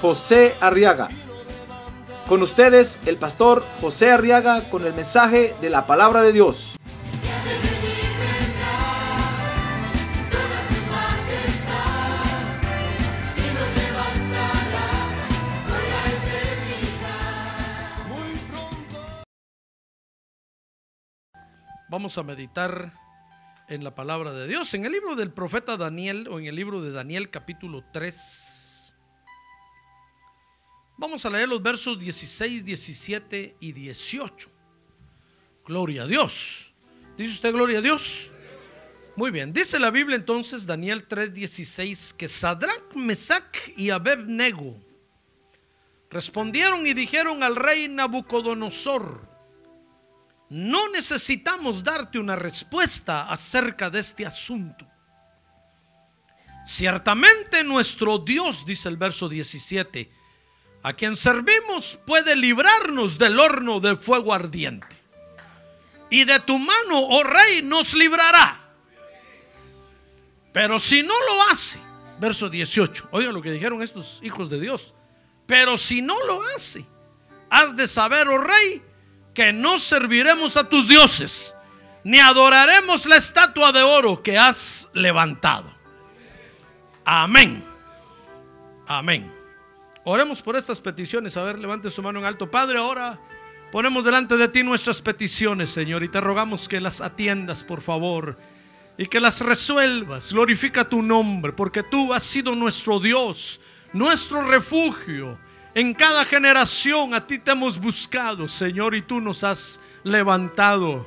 José Arriaga. Con ustedes, el pastor José Arriaga con el mensaje de la palabra de Dios. Vamos a meditar en la palabra de Dios, en el libro del profeta Daniel o en el libro de Daniel capítulo 3. Vamos a leer los versos 16, 17 y 18. Gloria a Dios. ¿Dice usted gloria a Dios? Muy bien, dice la Biblia entonces, Daniel 3:16, que Sadrach, Mesach y Abednego respondieron y dijeron al rey Nabucodonosor, no necesitamos darte una respuesta acerca de este asunto. Ciertamente nuestro Dios, dice el verso 17, a quien servimos puede librarnos del horno del fuego ardiente. Y de tu mano, oh rey, nos librará. Pero si no lo hace, verso 18, oiga lo que dijeron estos hijos de Dios. Pero si no lo hace, has de saber, oh rey, que no serviremos a tus dioses, ni adoraremos la estatua de oro que has levantado. Amén. Amén. Oremos por estas peticiones. A ver, levante su mano en alto. Padre, ahora ponemos delante de ti nuestras peticiones, Señor, y te rogamos que las atiendas, por favor, y que las resuelvas. Glorifica tu nombre, porque tú has sido nuestro Dios, nuestro refugio en cada generación a ti te hemos buscado, Señor, y tú nos has levantado.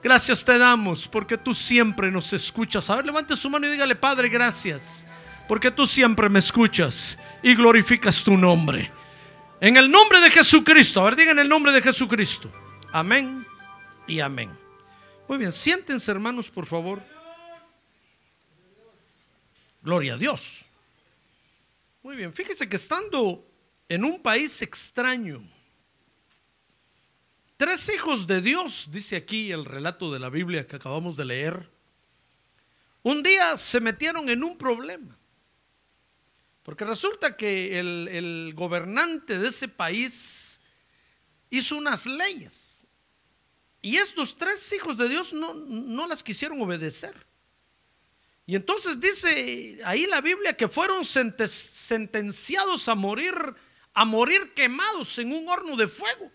Gracias te damos porque tú siempre nos escuchas. A ver, levante su mano y dígale, Padre, gracias. Porque tú siempre me escuchas y glorificas tu nombre. En el nombre de Jesucristo. A ver, digan el nombre de Jesucristo. Amén y amén. Muy bien, siéntense hermanos, por favor. Gloria a Dios. Muy bien, fíjese que estando en un país extraño. Tres hijos de Dios, dice aquí el relato de la Biblia que acabamos de leer, un día se metieron en un problema. Porque resulta que el, gobernante de ese país hizo unas leyes. Y estos tres hijos de Dios no, no las quisieron obedecer. Y entonces dice ahí la Biblia que fueron sentenciados a morir a morir quemados en un horno de fuego.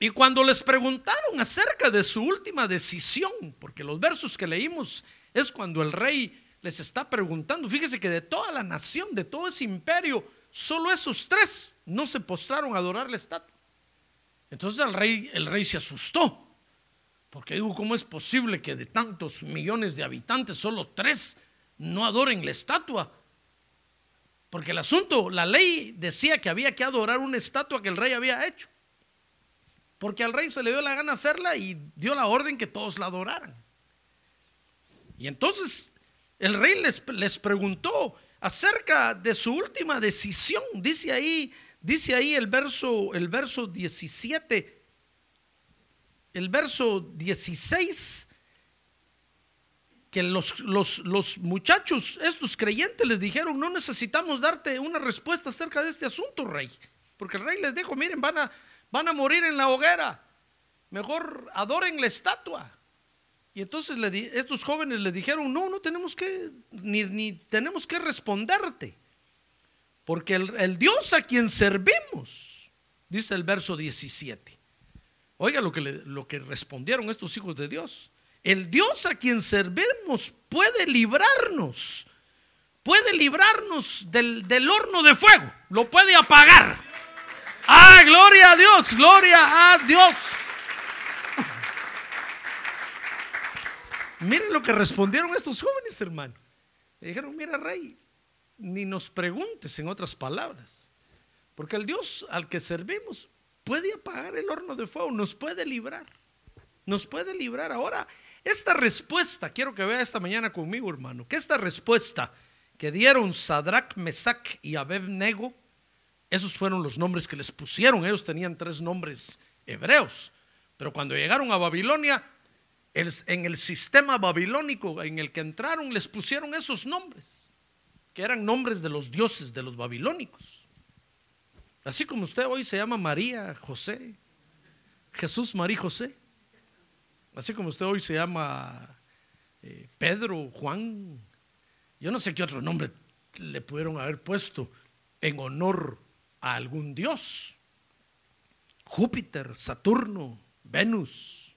Y cuando les preguntaron acerca de su última decisión, porque los versos que leímos es cuando el rey les está preguntando, fíjese que de toda la nación, de todo ese imperio, solo esos tres no se postraron a adorar la estatua. Entonces el rey, el rey se asustó, porque dijo, ¿cómo es posible que de tantos millones de habitantes solo tres no adoren la estatua? Porque el asunto, la ley decía que había que adorar una estatua que el rey había hecho. Porque al rey se le dio la gana hacerla y dio la orden que todos la adoraran. Y entonces el rey les, les preguntó acerca de su última decisión. Dice ahí, dice ahí el verso, el verso 17, el verso 16 que los, los, muchachos, estos creyentes, les dijeron, no necesitamos darte una respuesta acerca de este asunto, rey. Porque el rey les dijo, miren, van a, van a morir en la hoguera. Mejor adoren la estatua. Y entonces estos jóvenes le dijeron, no, no tenemos que, ni, ni tenemos que responderte. Porque el, Dios a quien servimos, dice el verso 17. Oiga lo que, lo que respondieron estos hijos de Dios. El Dios a quien servimos puede librarnos, puede librarnos del, horno de fuego, lo puede apagar. Ah, gloria a Dios, gloria a Dios. Miren lo que respondieron estos jóvenes, hermano. Le dijeron, mira, rey, ni nos preguntes en otras palabras. Porque el Dios al que servimos puede apagar el horno de fuego, nos puede librar. Nos puede librar. Ahora, esta respuesta, quiero que vea esta mañana conmigo, hermano, que esta respuesta que dieron Sadrach, Mesach y Abednego, esos fueron los nombres que les pusieron. Ellos tenían tres nombres hebreos. Pero cuando llegaron a Babilonia, en el sistema babilónico en el que entraron, les pusieron esos nombres, que eran nombres de los dioses de los babilónicos. Así como usted hoy se llama María, José, Jesús, María, José. Así como usted hoy se llama eh, Pedro, Juan. Yo no sé qué otro nombre le pudieron haber puesto en honor a algún dios. Júpiter, Saturno, Venus.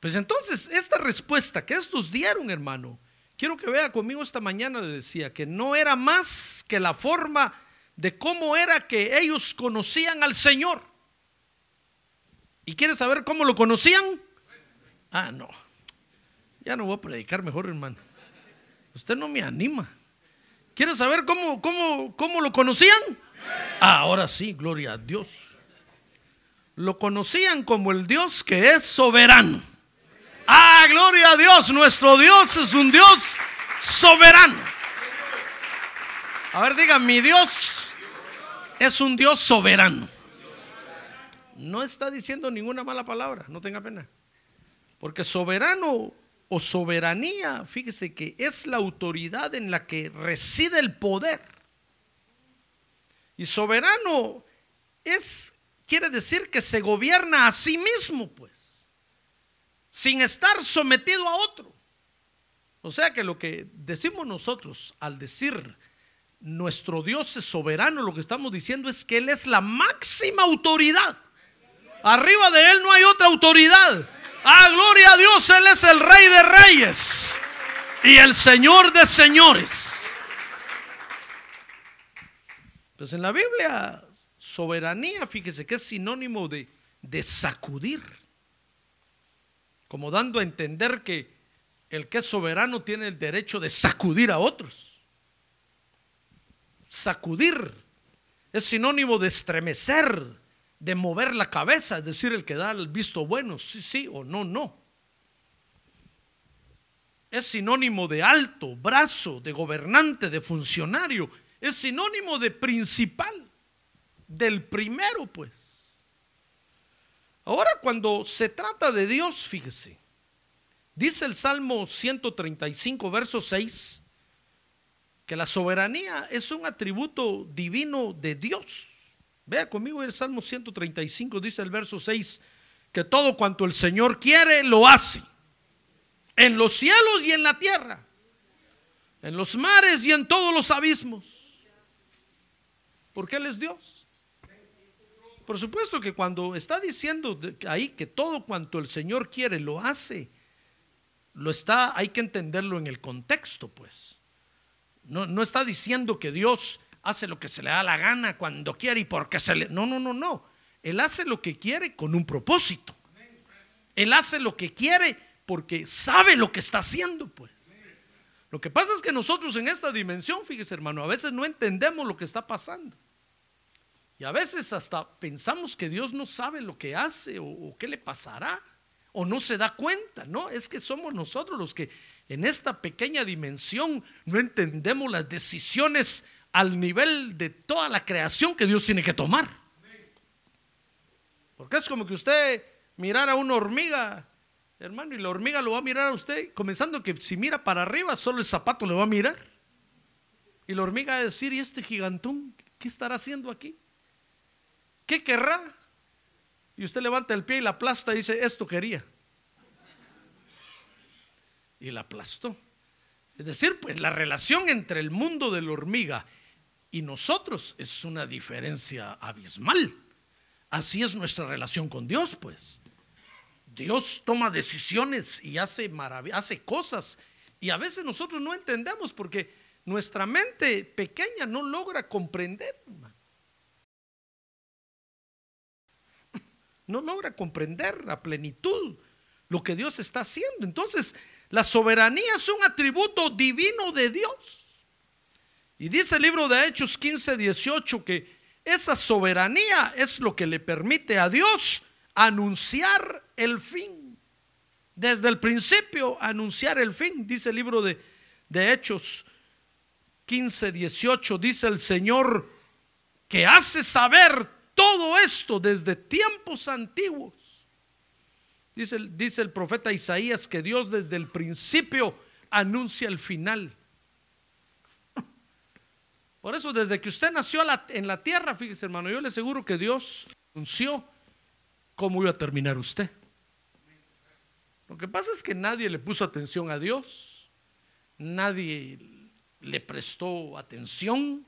Pues entonces, esta respuesta que estos dieron, hermano, quiero que vea conmigo esta mañana, le decía, que no era más que la forma de cómo era que ellos conocían al Señor. ¿Y quiere saber cómo lo conocían? Ah, no. Ya no voy a predicar mejor, hermano. Usted no me anima. ¿Quiere saber cómo, cómo, cómo lo conocían? Ah, ahora sí, gloria a Dios. Lo conocían como el Dios que es soberano. Ah, gloria a Dios. Nuestro Dios es un Dios soberano. A ver, diga, mi Dios es un Dios soberano. No está diciendo ninguna mala palabra, no tenga pena. Porque soberano o soberanía, fíjese que es la autoridad en la que reside el poder. Y soberano es, quiere decir que se gobierna a sí mismo, pues, sin estar sometido a otro. O sea que lo que decimos nosotros al decir nuestro Dios es soberano, lo que estamos diciendo es que Él es la máxima autoridad. Arriba de Él no hay otra autoridad. Ah, gloria a Dios, Él es el Rey de Reyes y el Señor de Señores. Pues en la Biblia, soberanía, fíjese que es sinónimo de, de sacudir, como dando a entender que el que es soberano tiene el derecho de sacudir a otros. Sacudir es sinónimo de estremecer, de mover la cabeza, es decir, el que da el visto bueno, sí, sí o no, no. Es sinónimo de alto, brazo, de gobernante, de funcionario. Es sinónimo de principal, del primero, pues. Ahora cuando se trata de Dios, fíjese, dice el Salmo 135, verso 6, que la soberanía es un atributo divino de Dios. Vea conmigo el Salmo 135, dice el verso 6, que todo cuanto el Señor quiere, lo hace. En los cielos y en la tierra. En los mares y en todos los abismos. Porque Él es Dios. Por supuesto que cuando está diciendo ahí que todo cuanto el Señor quiere, lo hace. Lo está, hay que entenderlo en el contexto, pues. No, no está diciendo que Dios hace lo que se le da la gana cuando quiere y porque se le... No, no, no, no. Él hace lo que quiere con un propósito. Él hace lo que quiere porque sabe lo que está haciendo, pues. Lo que pasa es que nosotros en esta dimensión, fíjese hermano, a veces no entendemos lo que está pasando. Y a veces hasta pensamos que Dios no sabe lo que hace o, qué le pasará o no se da cuenta, ¿no? Es que somos nosotros los que en esta pequeña dimensión no entendemos las decisiones al nivel de toda la creación que Dios tiene que tomar. Porque es como que usted mirara a una hormiga, hermano, y la hormiga lo va a mirar a usted, comenzando que si mira para arriba, solo el zapato le va a mirar. Y la hormiga va a decir, ¿y este gigantón qué estará haciendo aquí? ¿Qué querrá? Y usted levanta el pie y la aplasta y dice, esto quería. Y la aplastó. Es decir, pues la relación entre el mundo de la hormiga y nosotros es una diferencia abismal. Así es nuestra relación con Dios, pues. Dios toma decisiones y hace hace cosas y a veces nosotros no entendemos porque nuestra mente pequeña no logra comprender. No logra comprender a plenitud lo que Dios está haciendo. Entonces, la soberanía es un atributo divino de Dios. Y dice el libro de Hechos 15, 18 que esa soberanía es lo que le permite a Dios anunciar el fin. Desde el principio anunciar el fin, dice el libro de, de Hechos 15, 18, dice el Señor que hace saber todo esto desde tiempos antiguos. Dice, dice el profeta Isaías que Dios desde el principio anuncia el final. Por eso, desde que usted nació en la tierra, fíjese hermano, yo le aseguro que Dios anunció cómo iba a terminar usted. Lo que pasa es que nadie le puso atención a Dios, nadie le prestó atención,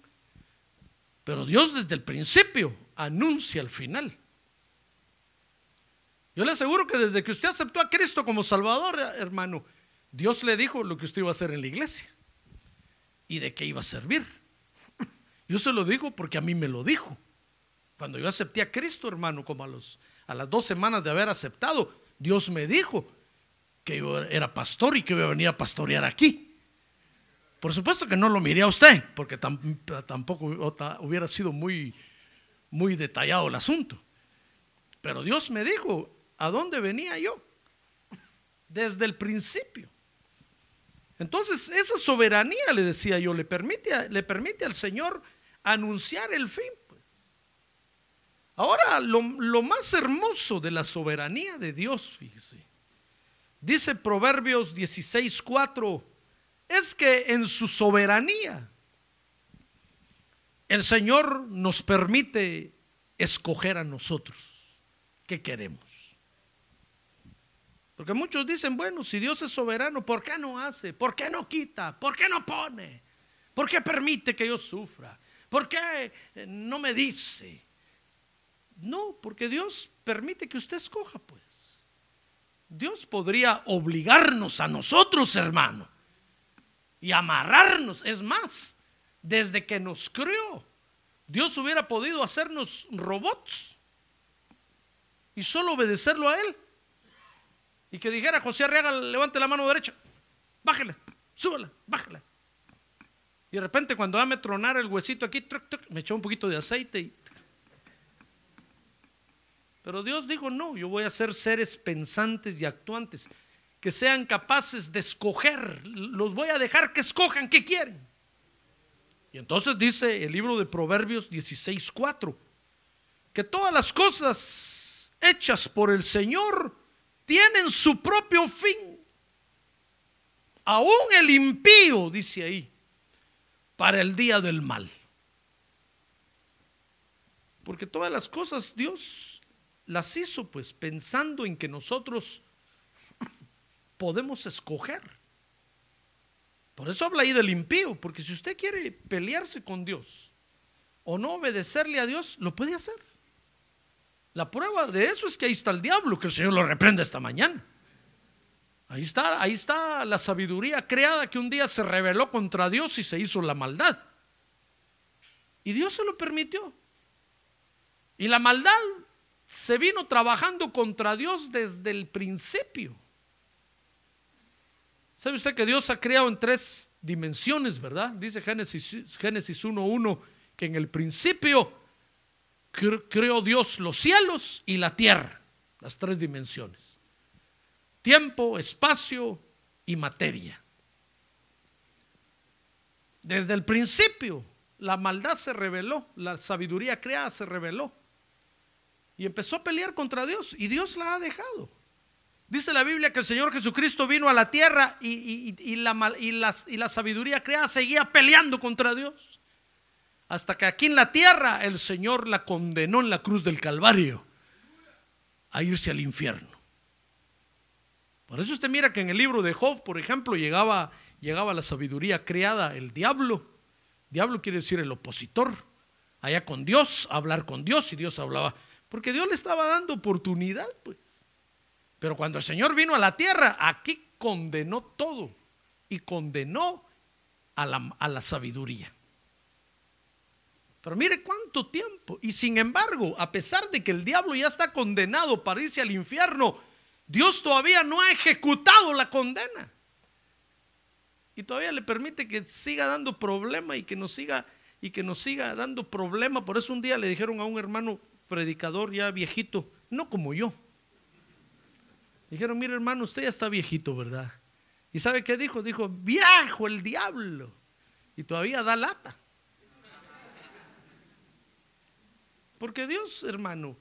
pero Dios desde el principio anuncia el final. Yo le aseguro que desde que usted aceptó a Cristo como Salvador, hermano, Dios le dijo lo que usted iba a hacer en la iglesia y de qué iba a servir. Yo se lo digo porque a mí me lo dijo. Cuando yo acepté a Cristo, hermano, como a, los, a las dos semanas de haber aceptado, Dios me dijo que yo era pastor y que iba a venir a pastorear aquí. Por supuesto que no lo miré a usted, porque tampoco hubiera sido muy, muy detallado el asunto. Pero Dios me dijo a dónde venía yo desde el principio. Entonces, esa soberanía, le decía yo, le permite, le permite al Señor anunciar el fin. Pues. Ahora, lo, lo más hermoso de la soberanía de Dios, fíjese, dice Proverbios 16:4, es que en su soberanía el Señor nos permite escoger a nosotros qué queremos. Porque muchos dicen, bueno, si Dios es soberano, ¿por qué no hace? ¿Por qué no quita? ¿Por qué no pone? ¿Por qué permite que yo sufra? ¿Por qué eh, no me dice? No, porque Dios permite que usted escoja, pues. Dios podría obligarnos a nosotros, hermano, y amarrarnos. Es más, desde que nos creó, Dios hubiera podido hacernos robots y solo obedecerlo a Él. Y que dijera José Arriaga, levante la mano derecha, bájale, súbala, bájala. Y de repente cuando a tronar el huesito aquí, me echó un poquito de aceite. Y... Pero Dios dijo, no, yo voy a hacer seres pensantes y actuantes, que sean capaces de escoger, los voy a dejar que escojan qué quieren. Y entonces dice el libro de Proverbios 16.4, que todas las cosas hechas por el Señor tienen su propio fin. Aún el impío, dice ahí, para el día del mal. Porque todas las cosas Dios las hizo pues pensando en que nosotros podemos escoger. Por eso habla ahí del impío, porque si usted quiere pelearse con Dios o no obedecerle a Dios, lo puede hacer. La prueba de eso es que ahí está el diablo, que el Señor lo reprende esta mañana. Ahí está, ahí está la sabiduría creada que un día se rebeló contra Dios y se hizo la maldad. Y Dios se lo permitió. Y la maldad se vino trabajando contra Dios desde el principio. ¿Sabe usted que Dios ha creado en tres dimensiones, verdad? Dice Génesis, Génesis 1.1 que en el principio creó Dios los cielos y la tierra, las tres dimensiones. Tiempo, espacio y materia. Desde el principio la maldad se reveló, la sabiduría creada se reveló. Y empezó a pelear contra Dios y Dios la ha dejado. Dice la Biblia que el Señor Jesucristo vino a la tierra y, la, sabiduría creada seguía peleando contra Dios hasta que aquí en la tierra el Señor la condenó en la cruz del Calvario a irse al infierno. Por eso usted mira que en el libro de Job, por ejemplo, llegaba, llegaba la sabiduría creada, el diablo. Diablo quiere decir el opositor. Allá con Dios, hablar con Dios y Dios hablaba. Porque Dios le estaba dando oportunidad, pues. Pero cuando el Señor vino a la tierra, aquí condenó todo y condenó a la, sabiduría. Pero mire cuánto tiempo. Y sin embargo, a pesar de que el diablo ya está condenado para irse al infierno, Dios todavía no ha ejecutado la condena. y todavía le permite que siga dando problema y que nos siga y que nos siga dando problema. Por eso un día le dijeron a un hermano predicador ya viejito, no como yo. Dijeron, mire hermano, usted ya está viejito, ¿verdad? ¿Y sabe qué dijo? Dijo, viejo el diablo. Y todavía da lata. Porque Dios, hermano,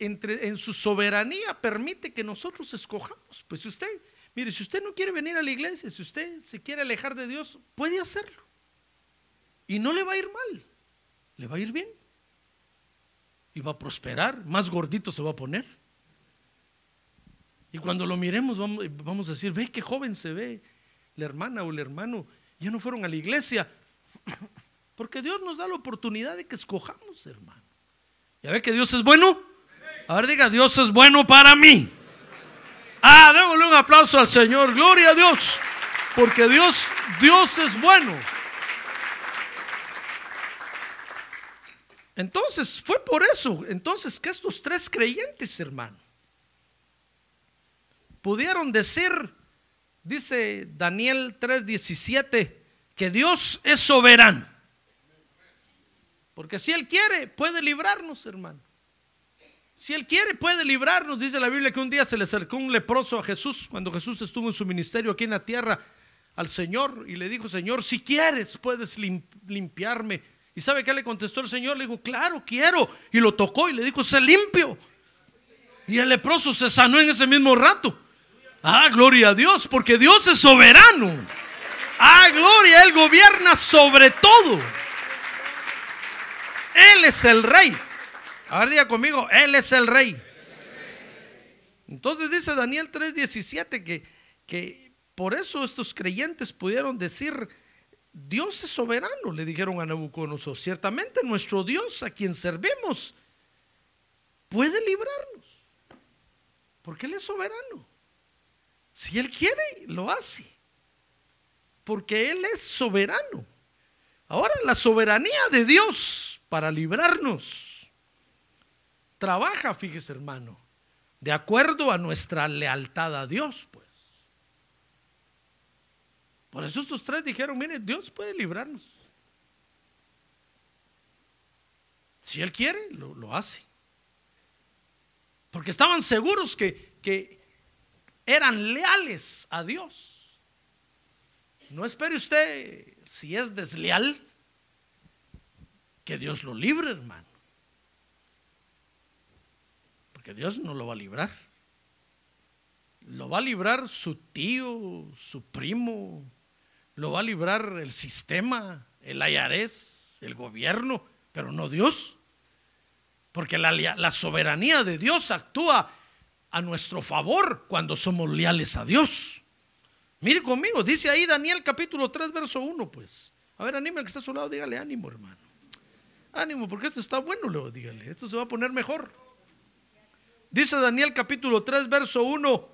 entre, en su soberanía permite que nosotros escojamos. Pues si usted, mire, si usted no quiere venir a la iglesia, si usted se quiere alejar de Dios, puede hacerlo. Y no le va a ir mal, le va a ir bien. Y va a prosperar, más gordito se va a poner. Y cuando lo miremos vamos, a decir, ve qué joven se ve la hermana o el hermano. Ya no fueron a la iglesia. Porque Dios nos da la oportunidad de que escojamos, hermano. ¿Ya ve que Dios es bueno? A ver, diga, Dios es bueno para mí. Ah, démosle un aplauso al Señor. Gloria a Dios. Porque Dios, Dios es bueno. Entonces, fue por eso. Entonces, que estos tres creyentes, hermano, pudieron decir, dice Daniel 3:17, que Dios es soberano. Porque si Él quiere, puede librarnos, hermano. Si Él quiere, puede librarnos. Dice la Biblia que un día se le acercó un leproso a Jesús, cuando Jesús estuvo en su ministerio aquí en la tierra, al Señor, y le dijo, Señor, si quieres, puedes limpiarme. ¿Y sabe qué le contestó el Señor? Le dijo, claro, quiero. Y lo tocó y le dijo, sé limpio. Y el leproso se sanó en ese mismo rato. Ah, gloria a Dios, porque Dios es soberano. Ah, gloria, Él gobierna sobre todo. Él es el rey. A ver, diga conmigo, Él es el rey. Entonces dice Daniel 3:17 que, que por eso estos creyentes pudieron decir, Dios es soberano, le dijeron a Nabucodonosor. Ciertamente nuestro Dios a quien servimos puede librarnos, porque Él es soberano. Si Él quiere, lo hace. Porque Él es soberano. Ahora, la soberanía de Dios para librarnos trabaja, fíjese hermano, de acuerdo a nuestra lealtad a Dios, pues. Por eso estos tres dijeron, mire, Dios puede librarnos. Si Él quiere, lo, lo hace. Porque estaban seguros que, que eran leales a Dios. No espere usted, si es desleal, que Dios lo libre, hermano. Porque Dios no lo va a librar. Lo va a librar su tío, su primo, lo va a librar el sistema, el ayarés, el gobierno, pero no Dios. Porque la, la soberanía de Dios actúa a nuestro favor cuando somos leales a Dios. Mire conmigo, dice ahí Daniel capítulo 3, verso 1, pues. A ver, anime que está a su lado, dígale ánimo, hermano. Ánimo, porque esto está bueno, luego dígale, esto se va a poner mejor. Dice Daniel capítulo 3, verso 1,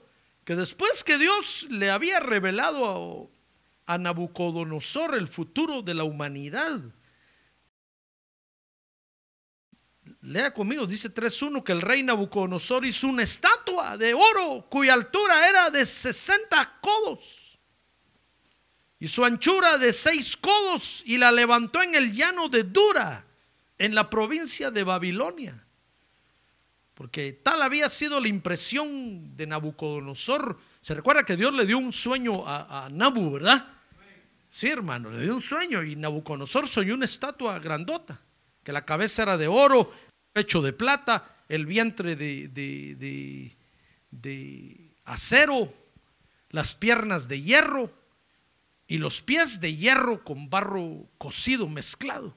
que después que Dios le había revelado a, a Nabucodonosor el futuro de la humanidad, Lea conmigo, dice 3.1 que el rey Nabucodonosor hizo una estatua de oro cuya altura era de 60 codos y su anchura de 6 codos y la levantó en el llano de Dura, en la provincia de Babilonia. Porque tal había sido la impresión de Nabucodonosor. Se recuerda que Dios le dio un sueño a, Nabu, ¿verdad? Sí, hermano, le dio un sueño y Nabucodonosor soñó una estatua grandota, que la cabeza era de oro pecho de plata, el vientre de, de, acero, las piernas de hierro y los pies de hierro con barro cocido, mezclado.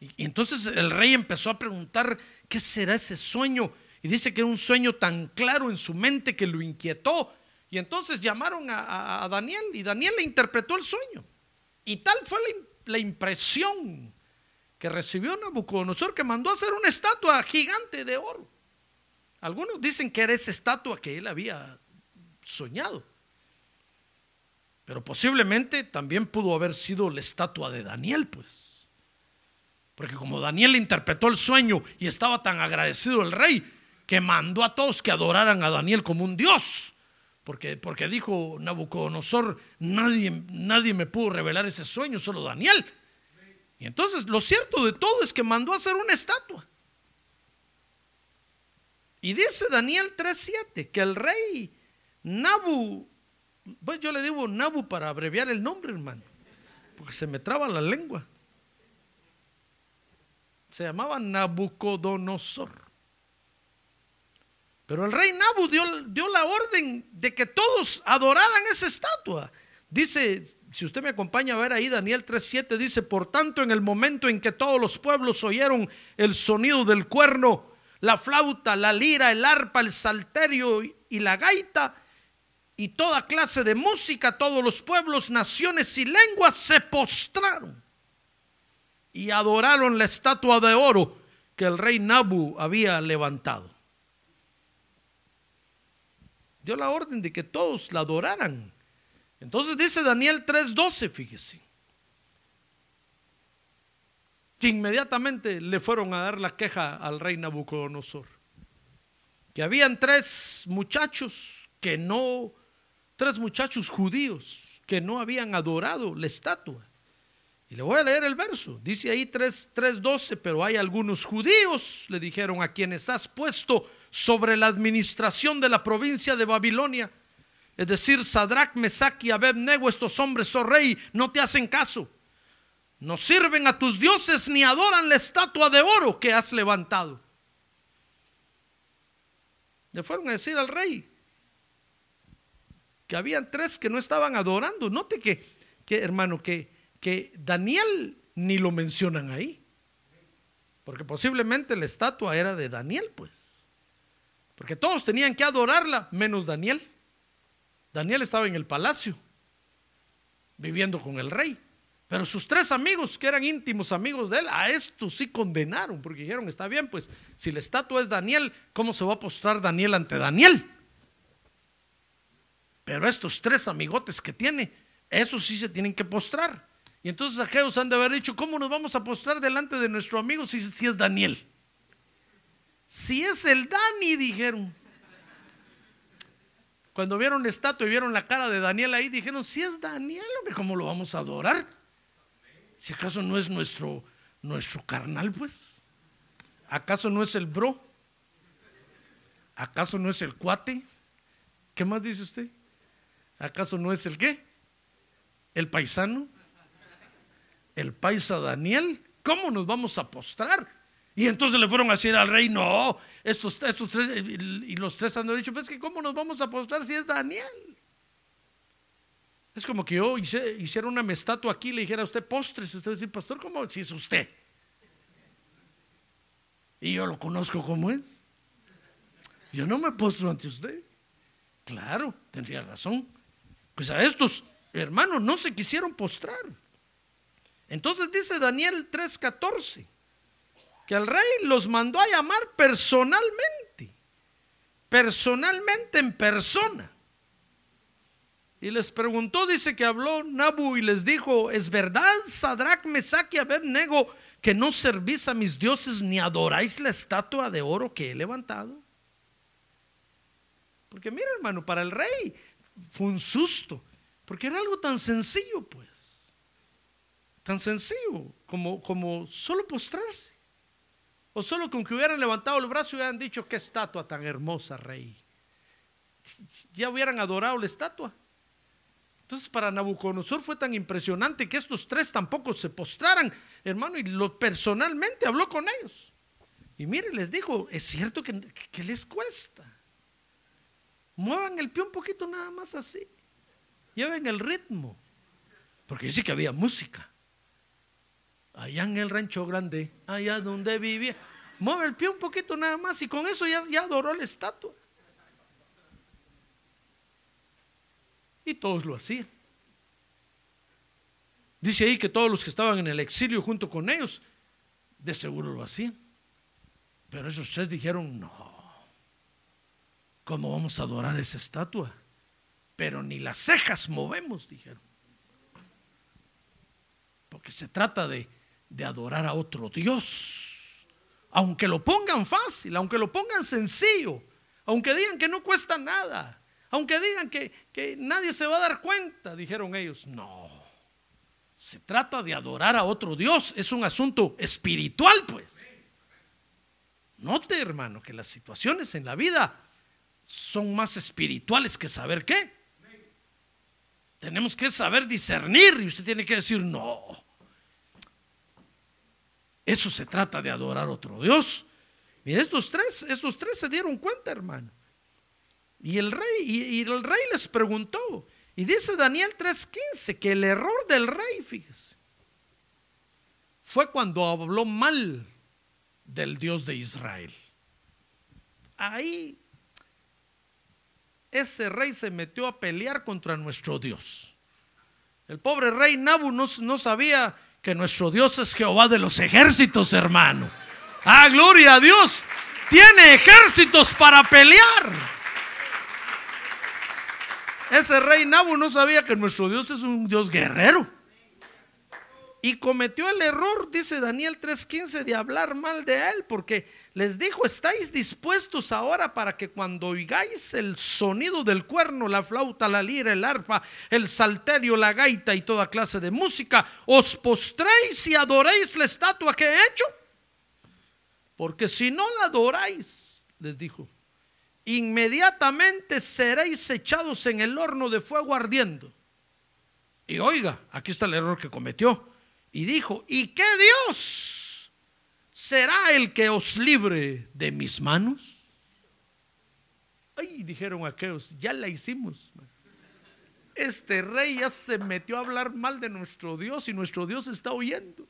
Y, entonces el rey empezó a preguntar, ¿qué será ese sueño? Y dice que era un sueño tan claro en su mente que lo inquietó. Y entonces llamaron a, Daniel y Daniel le interpretó el sueño. Y tal fue la, la impresión que recibió Nabucodonosor, que mandó a hacer una estatua gigante de oro. Algunos dicen que era esa estatua que él había soñado. Pero posiblemente también pudo haber sido la estatua de Daniel, pues. Porque como Daniel interpretó el sueño y estaba tan agradecido el rey, que mandó a todos que adoraran a Daniel como un dios. Porque, porque dijo Nabucodonosor, nadie, nadie me pudo revelar ese sueño, solo Daniel. Y entonces lo cierto de todo es que mandó a hacer una estatua. Y dice Daniel 3.7 que el rey Nabu, pues yo le digo Nabu para abreviar el nombre, hermano, porque se me traba la lengua. Se llamaba Nabucodonosor. Pero el rey Nabu dio, dio la orden de que todos adoraran esa estatua. Dice, si usted me acompaña a ver ahí, Daniel 3.7 dice, por tanto en el momento en que todos los pueblos oyeron el sonido del cuerno, la flauta, la lira, el arpa, el salterio y la gaita, y toda clase de música, todos los pueblos, naciones y lenguas se postraron y adoraron la estatua de oro que el rey Nabu había levantado. Dio la orden de que todos la adoraran. Entonces dice Daniel 3:12, fíjese, que inmediatamente le fueron a dar la queja al rey Nabucodonosor, que habían tres muchachos que no, tres muchachos judíos que no habían adorado la estatua. Y le voy a leer el verso. Dice ahí 3.12, pero hay algunos judíos, le dijeron, a quienes has puesto sobre la administración de la provincia de Babilonia. Es decir, Sadrach, Mesach y Abednego, estos hombres, oh rey, no te hacen caso. No sirven a tus dioses ni adoran la estatua de oro que has levantado. Le fueron a decir al rey que habían tres que no estaban adorando. Note que, que hermano, que que Daniel ni lo mencionan ahí. Porque posiblemente la estatua era de Daniel, pues. Porque todos tenían que adorarla, menos Daniel. Daniel estaba en el palacio, viviendo con el rey. Pero sus tres amigos, que eran íntimos amigos de él, a estos sí condenaron, porque dijeron, está bien, pues si la estatua es Daniel, ¿cómo se va a postrar Daniel ante Daniel? Pero estos tres amigotes que tiene, esos sí se tienen que postrar. Y entonces aquellos han de haber dicho, ¿cómo nos vamos a postrar delante de nuestro amigo si, si es Daniel? Si es el Dani, dijeron. Cuando vieron la estatua y vieron la cara de Daniel ahí, dijeron, si es Daniel, hombre, ¿cómo lo vamos a adorar? Si acaso no es nuestro, nuestro carnal, pues. ¿Acaso no es el bro? ¿Acaso no es el cuate? ¿Qué más dice usted? ¿Acaso no es el qué? ¿El paisano? el paisa Daniel, ¿cómo nos vamos a postrar? Y entonces le fueron a decir al rey, no, estos, estos tres, y los tres han dicho, pues que ¿cómo nos vamos a postrar si es Daniel? Es como que yo hiciera una estatua aquí y le dijera a usted, postres, usted dice, pastor, ¿cómo si es usted? Y yo lo conozco como es. Yo no me postro ante usted. Claro, tendría razón. Pues a estos hermanos no se quisieron postrar. Entonces dice Daniel 3:14 que el rey los mandó a llamar personalmente, personalmente en persona. Y les preguntó, dice que habló Nabu y les dijo, ¿es verdad, Sadrach, Mesach y Abednego, que no servís a mis dioses ni adoráis la estatua de oro que he levantado? Porque mira hermano, para el rey fue un susto, porque era algo tan sencillo pues. Tan sencillo como, como solo postrarse. O solo con que hubieran levantado el brazo y hubieran dicho, qué estatua tan hermosa, rey. Ya hubieran adorado la estatua. Entonces para Nabucodonosor fue tan impresionante que estos tres tampoco se postraran, hermano, y lo personalmente habló con ellos. Y mire, les dijo, es cierto que, que les cuesta. Muevan el pie un poquito nada más así. Lleven el ritmo. Porque dice que había música allá en el rancho grande, allá donde vivía. Mueve el pie un poquito nada más y con eso ya, ya adoró la estatua. Y todos lo hacían. Dice ahí que todos los que estaban en el exilio junto con ellos, de seguro lo hacían. Pero esos tres dijeron, no, ¿cómo vamos a adorar esa estatua? Pero ni las cejas movemos, dijeron. Porque se trata de de adorar a otro Dios. Aunque lo pongan fácil, aunque lo pongan sencillo, aunque digan que no cuesta nada, Aunque digan que, que nadie se va a dar cuenta, dijeron ellos. No, se trata de adorar a otro Dios, es un asunto espiritual, pues. Note, hermano, que las situaciones en la vida son más espirituales que saber qué. Tenemos que saber discernir y usted tiene que decir, no, eso se trata de adorar a otro Dios. Mire, estos tres, estos tres se dieron cuenta, hermano. Y el rey, y, el rey les preguntó. Y dice Daniel 3:15 que el error del rey, fíjese, fue cuando habló mal del Dios de Israel. Ahí ese rey se metió a pelear contra nuestro Dios. El pobre rey Nabu no sabía que nuestro Dios es Jehová de los ejércitos, hermano. Ah, gloria a Dios. Tiene ejércitos para pelear. Ese rey Nabu no sabía que nuestro Dios es un Dios guerrero. Y cometió el error, dice Daniel 3:15, de hablar mal de él, porque les dijo, estáis dispuestos ahora para que cuando oigáis el sonido del cuerno, la flauta, la lira, el arpa, el salterio, la gaita y toda clase de música, os postréis y adoréis la estatua que he hecho. Porque si no la adoráis, les dijo, inmediatamente seréis echados en el horno de fuego ardiendo. Y oiga, aquí está el error que cometió. Y dijo, ¿y qué Dios será el que os libre de mis manos? Ay, dijeron aquellos, ya la hicimos. Este rey ya se metió a hablar mal de nuestro Dios y nuestro Dios está oyendo.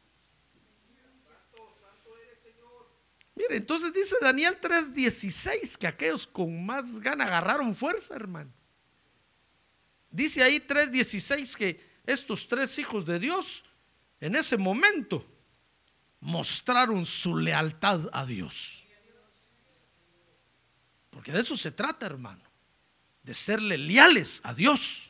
Mire, entonces dice Daniel 3:16 que aquellos con más gana agarraron fuerza, hermano. Dice ahí 3:16 que estos tres hijos de Dios en ese momento mostraron su lealtad a Dios. Porque de eso se trata, hermano, de serle leales a Dios.